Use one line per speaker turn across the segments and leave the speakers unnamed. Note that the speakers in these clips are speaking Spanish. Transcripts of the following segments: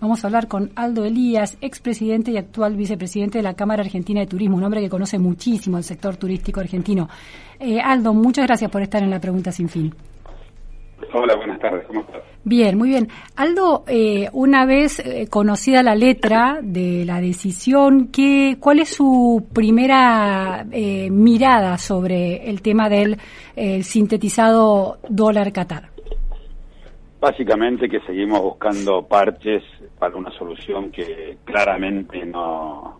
Vamos a hablar con Aldo Elías, expresidente y actual vicepresidente de la Cámara Argentina de Turismo, un hombre que conoce muchísimo el sector turístico argentino. Eh, Aldo, muchas gracias por estar en la pregunta sin fin.
Hola, buenas tardes, ¿cómo estás?
Bien, muy bien. Aldo, eh, una vez eh, conocida la letra de la decisión, ¿qué, ¿cuál es su primera mirada sobre el tema del sintetizado dólar Qatar?
Básicamente que seguimos buscando parches para una solución que claramente no,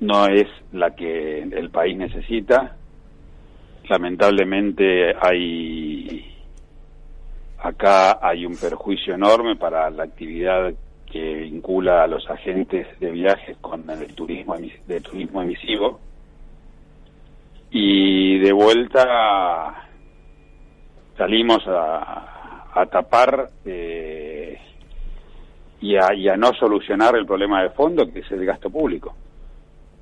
no es la que el país necesita. Lamentablemente hay acá hay un perjuicio enorme para la actividad que vincula a los agentes de viajes con el turismo de turismo emisivo y de vuelta salimos a, a tapar eh, y, a, y, a, no solucionar el problema de fondo que es el gasto público.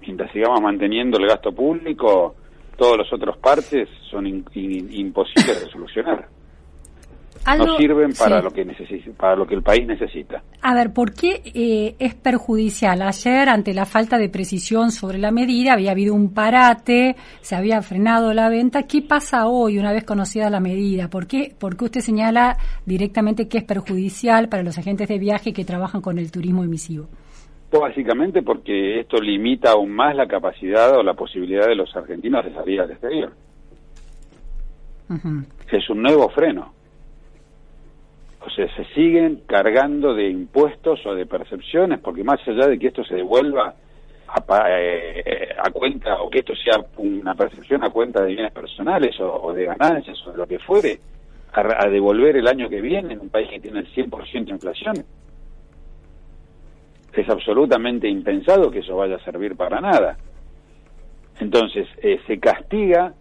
Mientras sigamos manteniendo el gasto público, todos los otros partes son imposibles de solucionar no sirven para lo que para lo que el país necesita.
A ver, ¿por qué eh, es perjudicial? Ayer, ante la falta de precisión sobre la medida, había habido un parate, se había frenado la venta. ¿Qué pasa hoy, una vez conocida la medida? ¿Por qué, ¿Por qué usted señala directamente que es perjudicial para los agentes de viaje que trabajan con el turismo emisivo?
Pues básicamente porque esto limita aún más la capacidad o la posibilidad de los argentinos de salir al exterior. Es un nuevo freno se siguen cargando de impuestos o de percepciones, porque más allá de que esto se devuelva a, eh, a cuenta, o que esto sea una percepción a cuenta de bienes personales o, de ganancias o de lo que fuere, a, devolver el año que viene en un país que tiene el 100% de inflación. Es absolutamente impensado que eso vaya a servir para nada. Entonces, eh, se castiga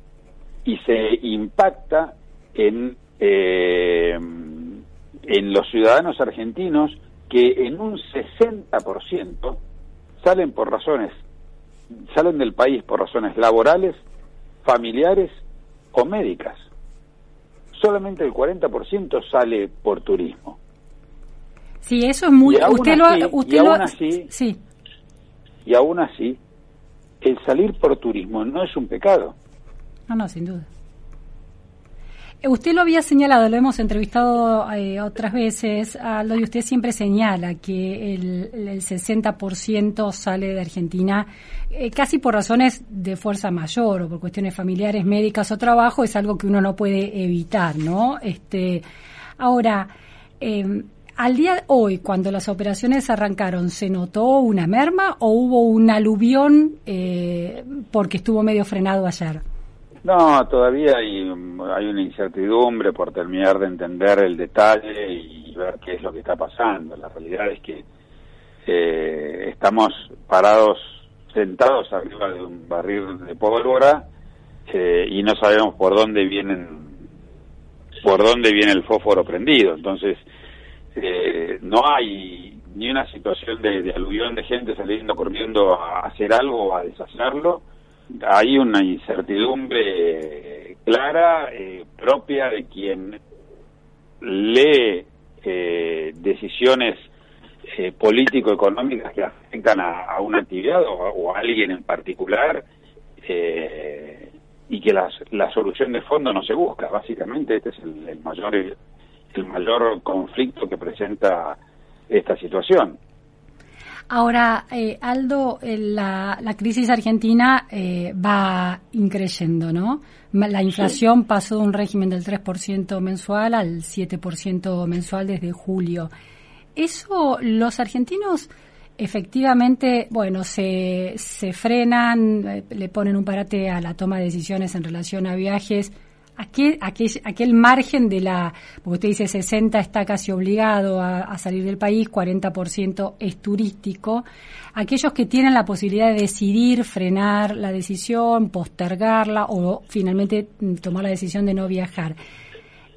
y se impacta en eh, en los ciudadanos argentinos que en un 60% salen por razones, salen del país por razones laborales, familiares o médicas. Solamente el 40% sale por turismo.
Sí, eso es muy... usted lo, usted
y aún así, sí. Y aún así, el salir por turismo no es un pecado.
No, no, sin duda. Usted lo había señalado, lo hemos entrevistado eh, otras veces, Aldo, y usted siempre señala que el, el 60% sale de Argentina eh, casi por razones de fuerza mayor o por cuestiones familiares, médicas o trabajo, es algo que uno no puede evitar, ¿no? Este, ahora, eh, al día de hoy, cuando las operaciones arrancaron, ¿se notó una merma o hubo un aluvión porque estuvo medio frenado ayer?
No, todavía hay, hay una incertidumbre por terminar de entender el detalle y ver qué es lo que está pasando. La realidad es que eh, estamos parados, sentados arriba de un barril de pólvora eh, y no sabemos por dónde vienen, por dónde viene el fósforo prendido. Entonces, eh, no hay ni una situación de, de aluvión de gente saliendo corriendo a hacer algo o a deshacerlo hay una incertidumbre clara eh, propia de quien lee eh, decisiones eh, político-económicas que afectan a, una actividad o, a alguien en particular y que la solución de fondo no se busca. Básicamente este es el mayor el mayor conflicto que presenta esta situación.
Ahora, eh, Aldo, eh, la, la, crisis argentina eh, va increyendo, ¿no? La inflación pasó de un régimen del 3% mensual al 7% mensual desde julio. ¿Eso los argentinos efectivamente, bueno, se, se frenan, le ponen un parate a la toma de decisiones en relación a viajes? Aquel, aquel, aquel margen de la, porque usted dice 60 está casi obligado a, salir del país, 40% es turístico, aquellos que tienen la posibilidad de decidir frenar la decisión, postergarla o finalmente mm, tomar la decisión de no viajar.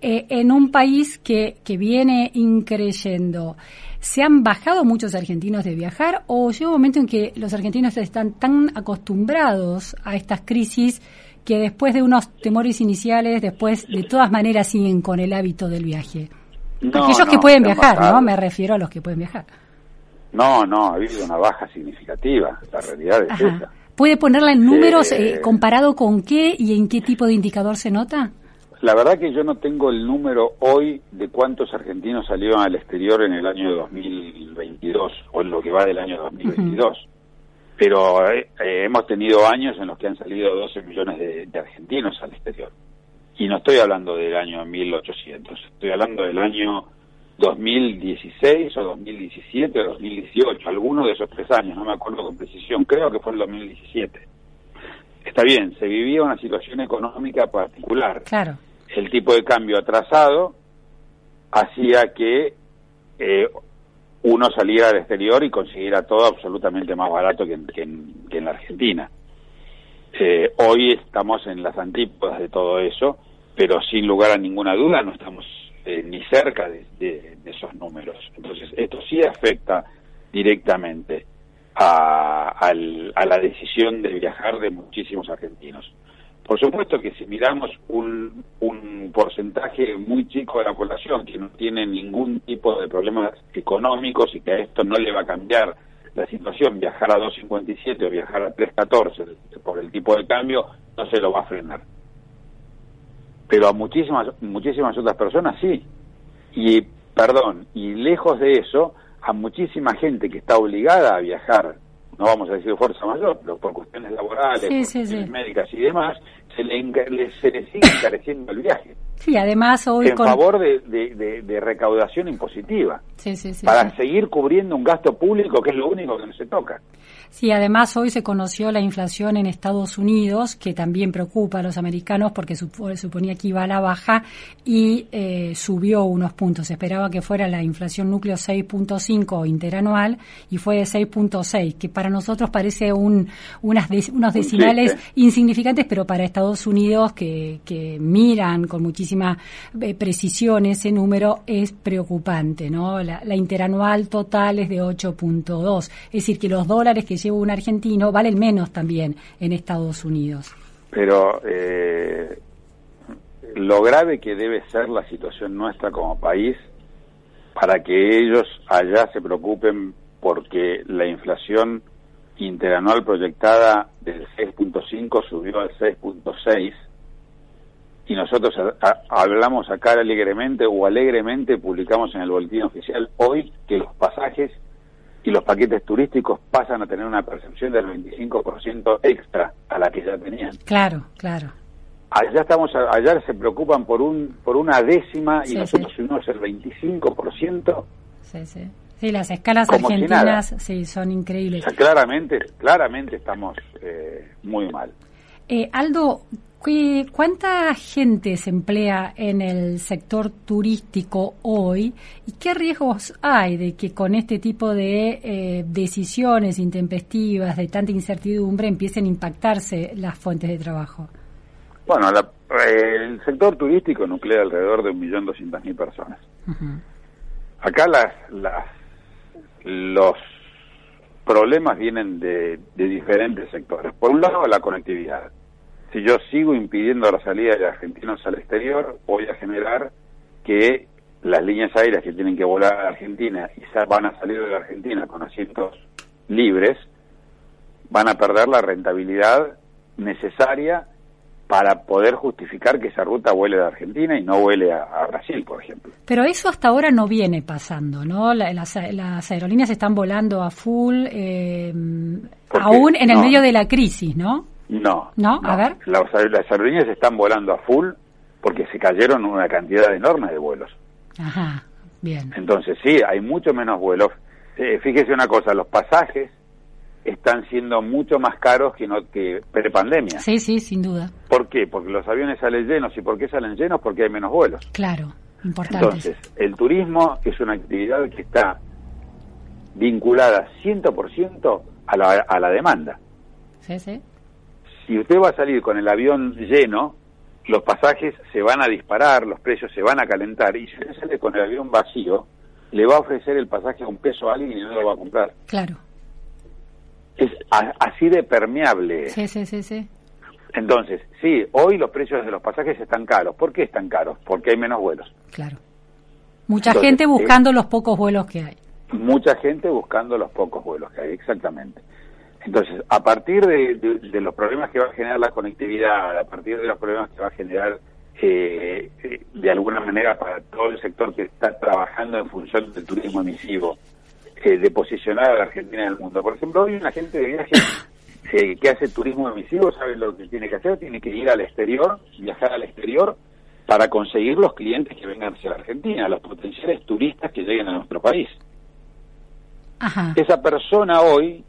Eh, en un país que, que viene increyendo, ¿se han bajado muchos argentinos de viajar o llega un momento en que los argentinos están tan acostumbrados a estas crisis que después de unos temores iniciales, después de todas maneras siguen con el hábito del viaje. Aquellos que pueden viajar, ¿no? Me refiero a los que pueden viajar.
No, no, ha habido una baja significativa, la realidad es esa.
¿Puede ponerla en números eh, comparado con qué y en qué tipo de indicador se nota?
La verdad que yo no tengo el número hoy de cuántos argentinos salieron al exterior en el año 2022 o en lo que va del año 2022 pero eh, eh, hemos tenido años en los que han salido 12 millones de, argentinos al exterior. Y no estoy hablando del año 1800, estoy hablando del año 2016 o 2017 o 2018, alguno de esos tres años, no me acuerdo con precisión, creo que fue el 2017. Está bien, se vivía una situación económica particular.
Claro.
El tipo de cambio atrasado hacía que eh, uno saliera al exterior y consiguiera todo absolutamente más barato que en, la Argentina. Eh, hoy estamos en las antípodas de todo eso, pero sin lugar a ninguna duda no estamos eh, ni cerca de, esos números. Entonces, esto sí afecta directamente a la decisión de viajar de muchísimos argentinos. Por supuesto que si miramos un, porcentaje muy chico de la población que no tiene ningún tipo de problemas económicos y que a esto no le va a cambiar la situación, viajar a 2.57 o viajar a 3.14 por el tipo de cambio, no se lo va a frenar. Pero a muchísimas, muchísimas otras personas sí. Y, perdón, y lejos de eso, a muchísima gente que está obligada a viajar no vamos a decir fuerza mayor, pero por cuestiones laborales, cuestiones médicas y demás, se le, se le sigue encareciendo el viaje.
Sí, además hoy
en favor de, de, recaudación impositiva, para seguir cubriendo un gasto público que es lo único que no se toca.
Sí, además hoy se conoció la inflación en Estados Unidos, que también preocupa a los americanos porque suponía que iba a la baja y eh, subió unos puntos. Se esperaba que fuera la inflación núcleo 6.5 interanual y fue de 6.6, que para nosotros parece un, unas unos decimales insignificantes, pero para Estados Unidos, que, que miran con muchísima eh, precisión ese número, es preocupante. ¿no? La, interanual total es de 8.2, es decir, que los dólares que lleva un argentino valen menos también en Estados Unidos.
Pero eh, lo grave que debe ser la situación nuestra como país para que ellos allá se preocupen porque la inflación interanual proyectada del 6.5 subió al 6.6 y nosotros hablamos acá alegremente o alegremente publicamos en el boletín oficial hoy que los pasajes y los paquetes turísticos pasan a tener una percepción del 25% extra a la que ya tenían.
Claro, claro.
Allá estamos, allá se preocupan por un por una décima y nosotros subimos el 25%.
Sí, sí. Sí, las escalas argentinas sí son increíbles.
claramente, claramente estamos eh, muy mal.
Eh, Aldo, ¿Cuánta gente se emplea en el sector turístico hoy y qué riesgos hay de que con este tipo de eh, decisiones intempestivas, de tanta incertidumbre, empiecen a impactarse las fuentes de trabajo?
Bueno, el sector turístico nuclea alrededor de 1.200.000 personas. Acá las, las, los problemas vienen de diferentes sectores. Por un lado, la conectividad si yo sigo impidiendo la salida de argentinos al exterior, voy a generar que las líneas aéreas que tienen que volar a Argentina y van a salir de la Argentina con asientos libres, van a perder la rentabilidad necesaria para poder justificar que esa ruta vuele de Argentina y no vuele a, Brasil, por ejemplo.
Pero eso hasta ahora no viene pasando, ¿no? las, aerolíneas están volando a full, eh, aún en el medio de la crisis, ¿no?
No. ¿No? A ver. Las, las aerolíneas están volando a full porque se cayeron una cantidad enorme de vuelos.
Ajá, bien.
Entonces, sí, hay mucho menos vuelos. Eh, fíjese una cosa, los pasajes están siendo mucho más caros que, no, que pre-pandemia.
Sí, sí, sin duda.
¿Por qué? Porque los aviones salen llenos. ¿Y por qué salen llenos? Porque hay menos vuelos.
Claro, importante.
Entonces, el turismo es una actividad que está vinculada 100% a la, a la demanda.
Sí, sí.
Si usted va a salir con el avión lleno, los pasajes se van a disparar, los precios se van a calentar, y si usted sale con el avión vacío, le va a ofrecer el pasaje a un peso a alguien y no lo va a comprar.
Claro.
Es a- así de permeable.
Sí, sí, sí, sí.
Entonces, sí, hoy los precios de los pasajes están caros. ¿Por qué están caros? Porque hay menos vuelos.
Claro. Mucha
Entonces,
gente
eh,
buscando los pocos vuelos que hay.
Mucha gente buscando los pocos vuelos que hay, exactamente. Entonces, a partir de, de- de los problemas que va a generar la conectividad, a partir de los problemas que va a generar eh, eh, de alguna manera para todo el sector que está trabajando en función del turismo emisivo, eh, de posicionar a la Argentina en el mundo. Por ejemplo, hoy un agente de viaje eh, que hace turismo emisivo sabe lo que tiene que hacer, tiene que ir al exterior, viajar al exterior para conseguir los clientes que vengan hacia la Argentina, los potenciales turistas que lleguen a nuestro país.
Ajá.
Esa persona hoy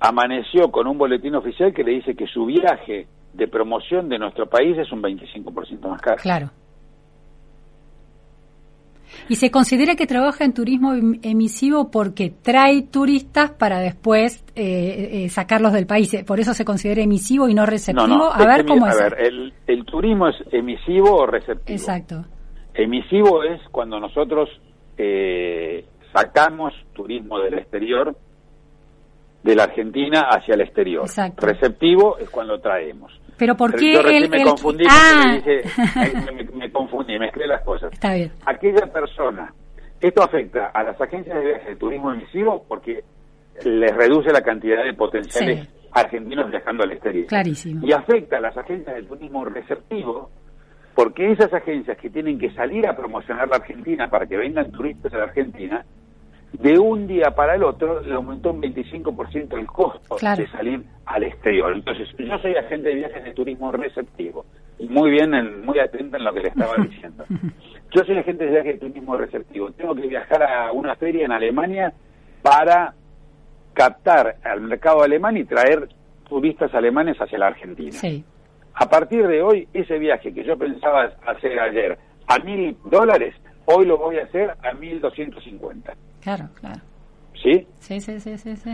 amaneció con un boletín oficial que le dice que su viaje de promoción de nuestro país es un 25% más caro.
Claro. Y se considera que trabaja en turismo em- emisivo porque trae turistas para después eh, eh, sacarlos del país. Eh, Por eso se considera emisivo y no receptivo.
No, no,
a ver
este,
cómo
a
es.
ver, el, el turismo es emisivo o receptivo.
Exacto.
Emisivo es cuando nosotros eh, sacamos turismo del exterior, de la Argentina hacia el exterior.
Exacto.
Receptivo es cuando traemos.
Pero ¿por qué
yo
el,
me
el-
confundí
Ah.
dije, me, me- me confundí, mezclé las cosas.
Está bien.
aquella persona. Esto afecta a las agencias de viaje de turismo emisivo porque les reduce la cantidad de potenciales
Sí.
argentinos viajando al exterior.
Clarísimo.
Y afecta a las agencias de turismo receptivo porque esas agencias que tienen que salir a promocionar la Argentina para que vengan turistas a la Argentina, de un día para el otro le aumentó un 25% el costo
Claro.
de salir al exterior. Entonces, yo soy agente de viajes de turismo receptivo. Y muy bien, en- muy atenta en lo que le estaba diciendo. Yo soy agente de viajes de turismo receptivo. Tengo que viajar a una feria en Alemania para captar al mercado alemán y traer turistas alemanes hacia la Argentina.
Sí.
A partir de hoy, ese viaje que yo pensaba hacer ayer a mil dólares, hoy lo voy a hacer a mil doscientos cincuenta.
Claro, claro.
¿Sí?
Sí, sí, sí, sí, sí.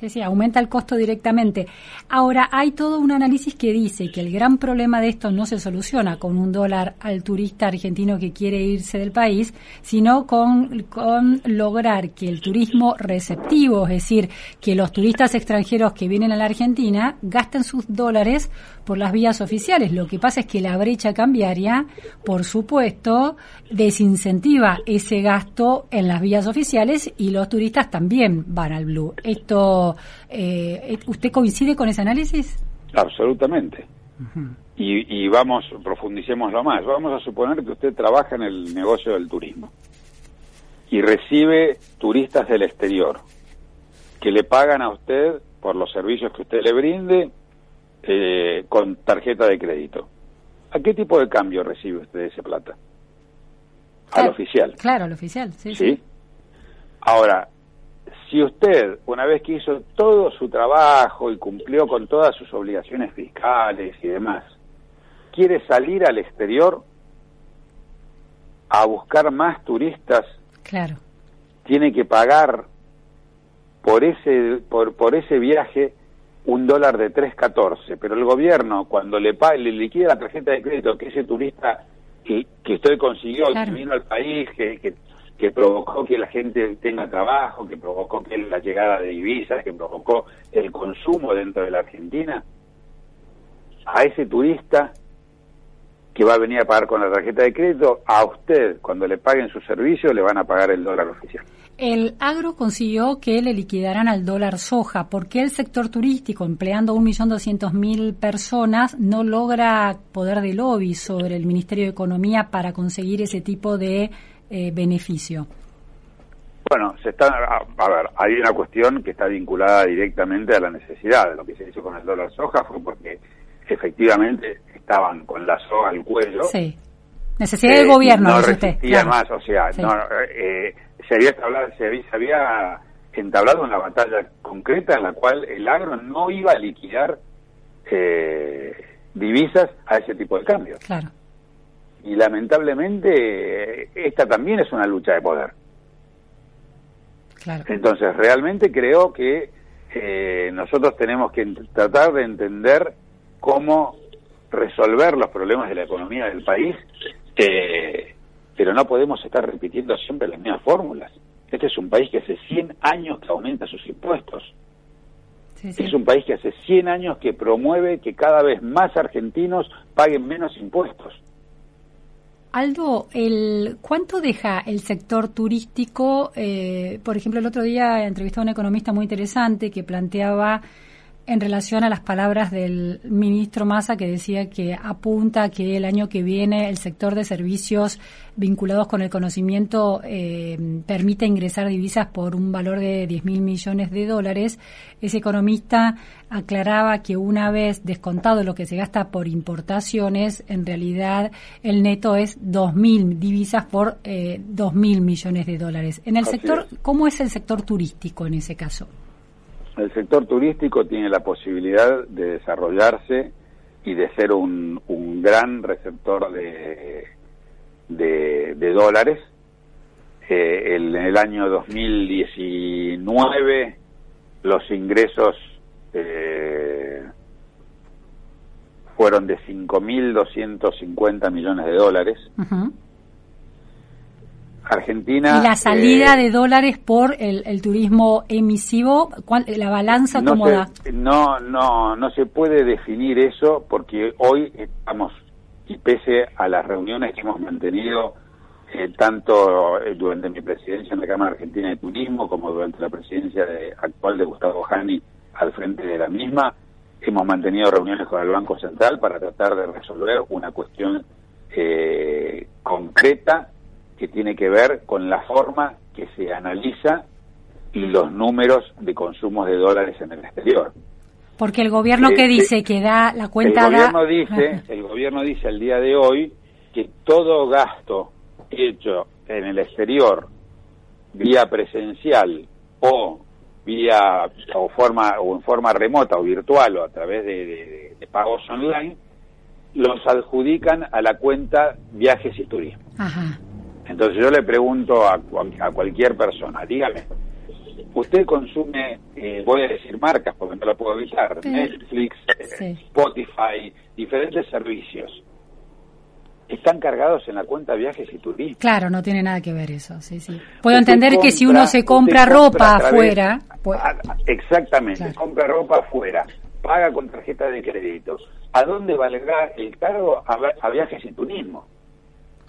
Sí, sí, aumenta el costo directamente. Ahora, hay todo un análisis que dice que el gran problema de esto no se soluciona con un dólar al turista argentino que quiere irse del país, sino con, con lograr que el turismo receptivo, es decir, que los turistas extranjeros que vienen a la Argentina gasten sus dólares por las vías oficiales. Lo que pasa es que la brecha cambiaria, por supuesto, desincentiva ese gasto en las vías oficiales y los turistas también van al blue. Esto, eh, ¿usted coincide con ese análisis?
Absolutamente. y, y vamos, profundicémoslo más. Vamos a suponer que usted trabaja en el negocio del turismo y recibe turistas del exterior que le pagan a usted por los servicios que usted le brinde eh, con tarjeta de crédito. ¿A qué tipo de cambio recibe usted ese plata? Al oficial.
Claro, al oficial, sí,
¿Sí?
sí.
Ahora, si usted, una vez que hizo todo su trabajo y cumplió con todas sus obligaciones fiscales y demás, quiere salir al exterior a buscar más turistas,
Claro,
tiene que pagar por ese por, por ese viaje un dólar de 3.14, pero el gobierno cuando le paga, le liquida la tarjeta de crédito que ese turista que, que usted consiguió,
Claro.
que vino al país, que, que, que provocó que la gente tenga trabajo, que provocó que la llegada de divisas, que provocó el consumo dentro de la Argentina, a ese turista que va a venir a pagar con la tarjeta de crédito, a usted, cuando le paguen su servicio, le van a pagar el dólar oficial.
El agro consiguió que le liquidaran al dólar soja. ¿Por qué el sector turístico, empleando 1.200.000 personas, no logra poder de lobby sobre el Ministerio de Economía para conseguir ese tipo de eh, beneficio?
Bueno, se está, a, a ver, hay una cuestión que está vinculada directamente a la necesidad. Lo que se hizo con el dólar soja fue porque efectivamente estaban con la soga al cuello.
Sí. Necesidad
eh,
del gobierno,
no
dice usted. claro.
más, o sea,
Sí.
no, eh, se había entablado, se había, se había entablado una batalla concreta en la cual el agro no iba a liquidar eh, divisas a ese tipo de cambio.
Claro.
Y lamentablemente esta también es una lucha de poder.
Claro.
Entonces, realmente creo que eh, nosotros tenemos que tratar de entender cómo resolver los problemas de la economía del país, eh, pero no podemos estar repitiendo siempre las mismas fórmulas. Este es un país que hace 100 años que aumenta sus impuestos.
Sí, sí.
Es un país que hace 100 años que promueve que cada vez más argentinos paguen menos impuestos.
Aldo, el, ¿cuánto deja el sector turístico? Eh, por ejemplo, el otro día entrevisté a un economista muy interesante que planteaba en relación a las palabras del ministro Massa que decía que apunta que el año que viene el sector de servicios vinculados con el conocimiento eh, permite ingresar divisas por un valor de 10 mil millones de dólares. Ese economista aclaraba que una vez descontado lo que se gasta por importaciones, en realidad el neto es 2 mil divisas por eh, 2 mil millones de dólares. En el
Así
sector,
es.
¿cómo es el sector turístico en ese caso?
El sector turístico tiene la posibilidad de desarrollarse y de ser un, un gran receptor de, de, dólares. Eh, el- en el año 2019 los ingresos eh, fueron de 5.250 millones de dólares.
Ujú.
Argentina...
Y la salida
eh,
de dólares por el, el turismo emisivo, ¿cuál- la balanza
no
cómo
se,
da?
no, no, no se puede definir eso porque hoy estamos, y pese a las reuniones que hemos mantenido eh, tanto eh, durante mi presidencia en la Cámara Argentina de Turismo como durante la presidencia de- actual de Gustavo Jani al frente de la misma, hemos mantenido reuniones con el Banco Central para tratar de resolver una cuestión eh, concreta que tiene que ver con la forma que se analiza y los números de consumos de dólares en el exterior.
Porque el gobierno que
eh,
dice que da la cuenta
el gobierno
da...
dice, el gobierno dice al día de hoy que todo gasto hecho en el exterior vía presencial o vía o forma o en forma remota o virtual o a través de, de- de pagos online los adjudican a la cuenta viajes y turismo.
Ajá.
Entonces yo le pregunto a, cual- a cualquier persona, dígame, usted consume, eh, voy a decir marcas porque no lo puedo evitar,
Sí.
Netflix, eh,
Sí.
Spotify, diferentes servicios, están cargados en la cuenta viajes y turismo.
Claro, no tiene nada que ver eso, sí, sí. Puedo
Usted
entender que si uno se compra ropa afuera... pues-
exactamente,
Claro.
compra ropa afuera, paga con tarjeta de crédito. ¿A dónde valdrá el cargo a viajes y turismo?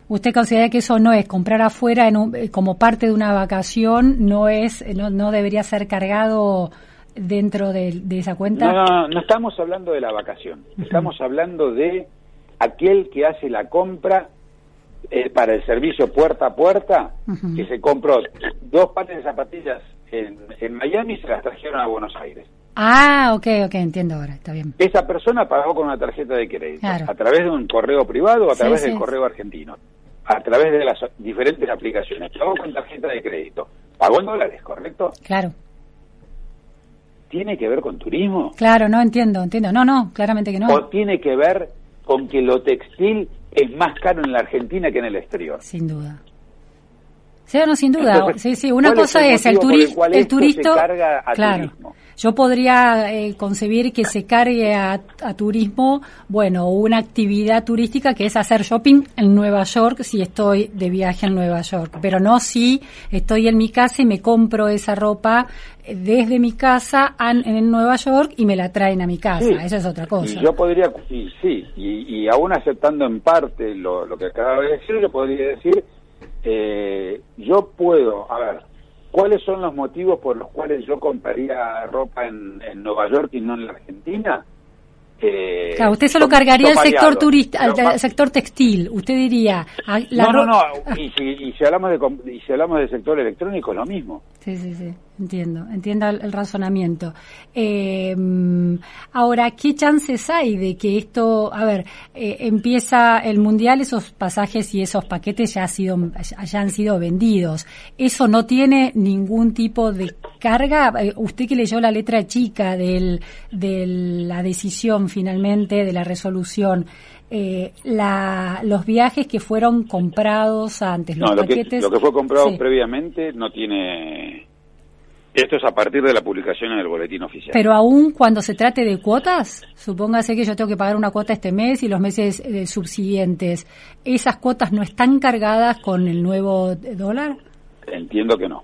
¿Usted considera que eso no es comprar afuera en un- eh, como parte de una vacación? ¿No es eh, no, no debería ser cargado dentro de, de esa cuenta?
No, no, no estamos hablando de la vacación, estamos hablando de aquel que hace la compra eh, para el servicio puerta a puerta, que se compró dos pares de zapatillas en, en Miami y se las trajeron a Buenos Aires.
Ah, ok, ok, entiendo ahora, está bien.
Esa persona pagó con una tarjeta de crédito,
Claro.
a través de un correo privado o a través
sí.
del correo argentino, a través de las diferentes aplicaciones. Pagó con tarjeta de crédito, pagó en dólares, ¿correcto?
Claro,
¿Tiene que ver con turismo?
claro, no entiendo, entiendo. No, no, claramente que no.
¿O tiene que ver con que lo textil es más caro en la Argentina que en el exterior?
Sin duda. Sí, no, sin duda.
Entonces,
sí, sí. Una
¿cuál es
cosa
el
es el,
el
turi- el
se
turista.
carga a
claro.
turismo?
Yo podría eh, concebir que se cargue a, a turismo, bueno, una actividad turística que es hacer shopping en Nueva York si estoy de viaje en Nueva York, pero no si estoy en mi casa y me compro esa ropa eh, desde mi casa en Nueva York y me la traen a mi casa.
Sí.
Eso es otra cosa.
Y yo podría, y sí, y, y aún aceptando en parte lo, lo que acaba de decir, yo podría decir, eh, yo puedo, a ver, ¿cuáles son los motivos por los cuales yo compraría ropa en, en Nueva York y no en la Argentina? Eh,
Claro, usted solo cargaría el
son
sector turista, al sector textil. Usted diría, ah, la
no, no, no, y si, y si hablamos de y si hablamos del sector electrónico, lo mismo.
Sí, sí, sí, entiendo, entiendo el, el razonamiento. Eh, ahora, ¿qué chances hay de que esto, a ver, eh, empieza el mundial, esos pasajes y esos paquetes ya, ha sido, ya han sido vendidos? ¿Eso no tiene ningún tipo de carga, eh, usted que leyó la letra chica del, de la decisión finalmente, de la resolución, eh, la, los viajes que fueron comprados antes,
los lo paquetes... Que, lo que fue comprado previamente no tiene... Esto es a partir de la publicación en el boletín oficial.
Pero aún cuando se trate de cuotas, supóngase que yo tengo que pagar una cuota este mes y los meses eh, subsiguientes, ¿esas cuotas no están cargadas con el nuevo dólar?
Entiendo que no.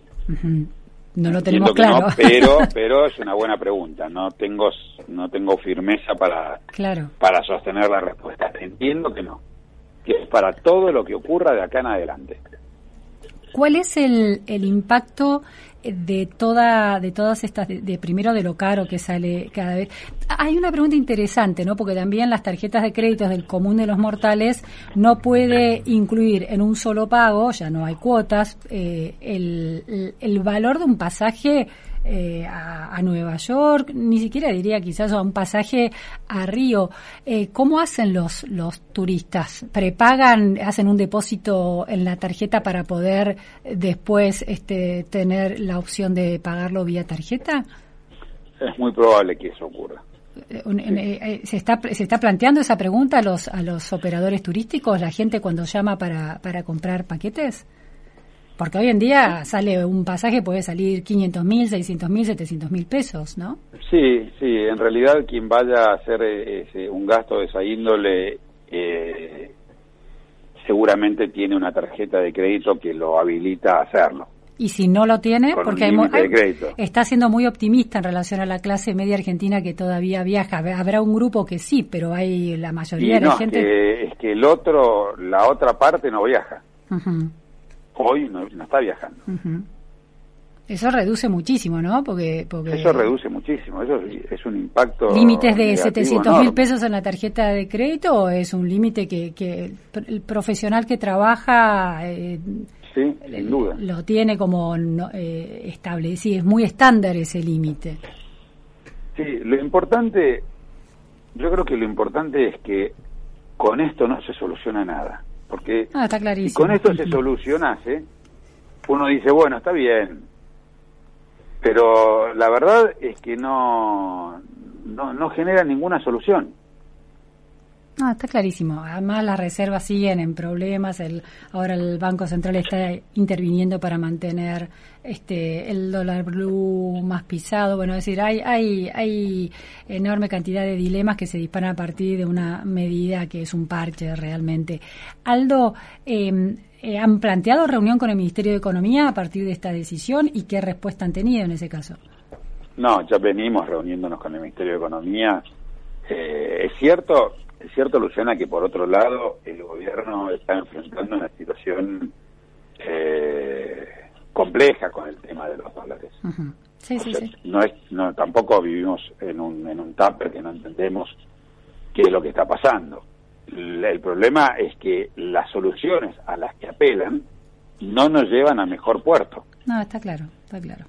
No lo tenemos claro.
pero, pero es una buena pregunta. No tengo, no tengo firmeza para,
claro.
para sostener la respuesta. Entiendo que no. Que es para todo lo que ocurra de acá en adelante.
¿Cuál es el, el impacto de toda de todas estas de, primero de lo caro que sale cada vez hay una pregunta interesante no porque también las tarjetas de créditos del común de los mortales no puede incluir en un solo pago ya no hay cuotas eh, el, el, valor de un pasaje eh, a, Nueva York, ni siquiera diría quizás a un pasaje a Río. Eh, ¿Cómo hacen los, los turistas? ¿Prepagan, hacen un depósito en la tarjeta para poder después este, tener la opción de pagarlo vía tarjeta?
Es muy probable que eso ocurra.
Eh, ¿Se, está, ¿Se está planteando esa pregunta a los, a los operadores turísticos, la gente cuando llama para, para comprar paquetes? Porque hoy en día sale un pasaje, puede salir 500 mil, 600 mil, 700 mil pesos, ¿no?
Sí, sí, en realidad quien vaya a hacer eh, un gasto de esa índole eh, seguramente tiene una tarjeta de crédito que lo habilita a hacerlo.
Y si no lo tiene, porque hay, está siendo muy optimista en relación a la clase media argentina que todavía viaja. Habrá un grupo que sí, pero hay la mayoría de la gente.
Es que, es que el otro, la otra parte no viaja hoy no, está viajando.
Eso reduce muchísimo, ¿no? Porque, porque
Eso reduce muchísimo, eso es, un impacto.
¿Límites de 700 mil pesos en la tarjeta de crédito o es un límite que, que el profesional que trabaja
eh, sí, sin duda.
lo tiene como eh, establecido? Es muy estándar ese límite.
Sí, lo importante, yo creo que lo importante es que con esto no se soluciona nada. Porque
ah,
si con esto se solucionase, uno dice, bueno, está bien, pero la verdad es que no, no, no genera ninguna solución.
Ah, está clarísimo. Además, las reservas siguen en problemas. El, ahora el Banco Central está interviniendo para mantener este el dólar blue más pisado. Bueno, es decir, hay, hay, hay enorme cantidad de dilemas que se disparan a partir de una medida que es un parche realmente. Aldo, em, eh, ¿han planteado reunión con el Ministerio de Economía a partir de esta decisión y qué respuesta han tenido en ese caso?
No, ya venimos reuniéndonos con el Ministerio de Economía. Eh, es cierto es cierto, Luciana, que por otro lado el gobierno está enfrentando una situación eh, compleja con el tema de los dólares.
sí, sí, sí.
No es, no, tampoco vivimos en un, en un tupper que no entendemos qué es lo que está pasando. el problema es que las soluciones a las que apelan no nos llevan a mejor puerto.
No, está claro, está claro.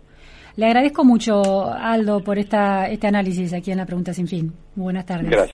Le agradezco mucho, Aldo, por esta, este análisis aquí en la Pregunta Sin Fin. buenas tardes.
Gracias.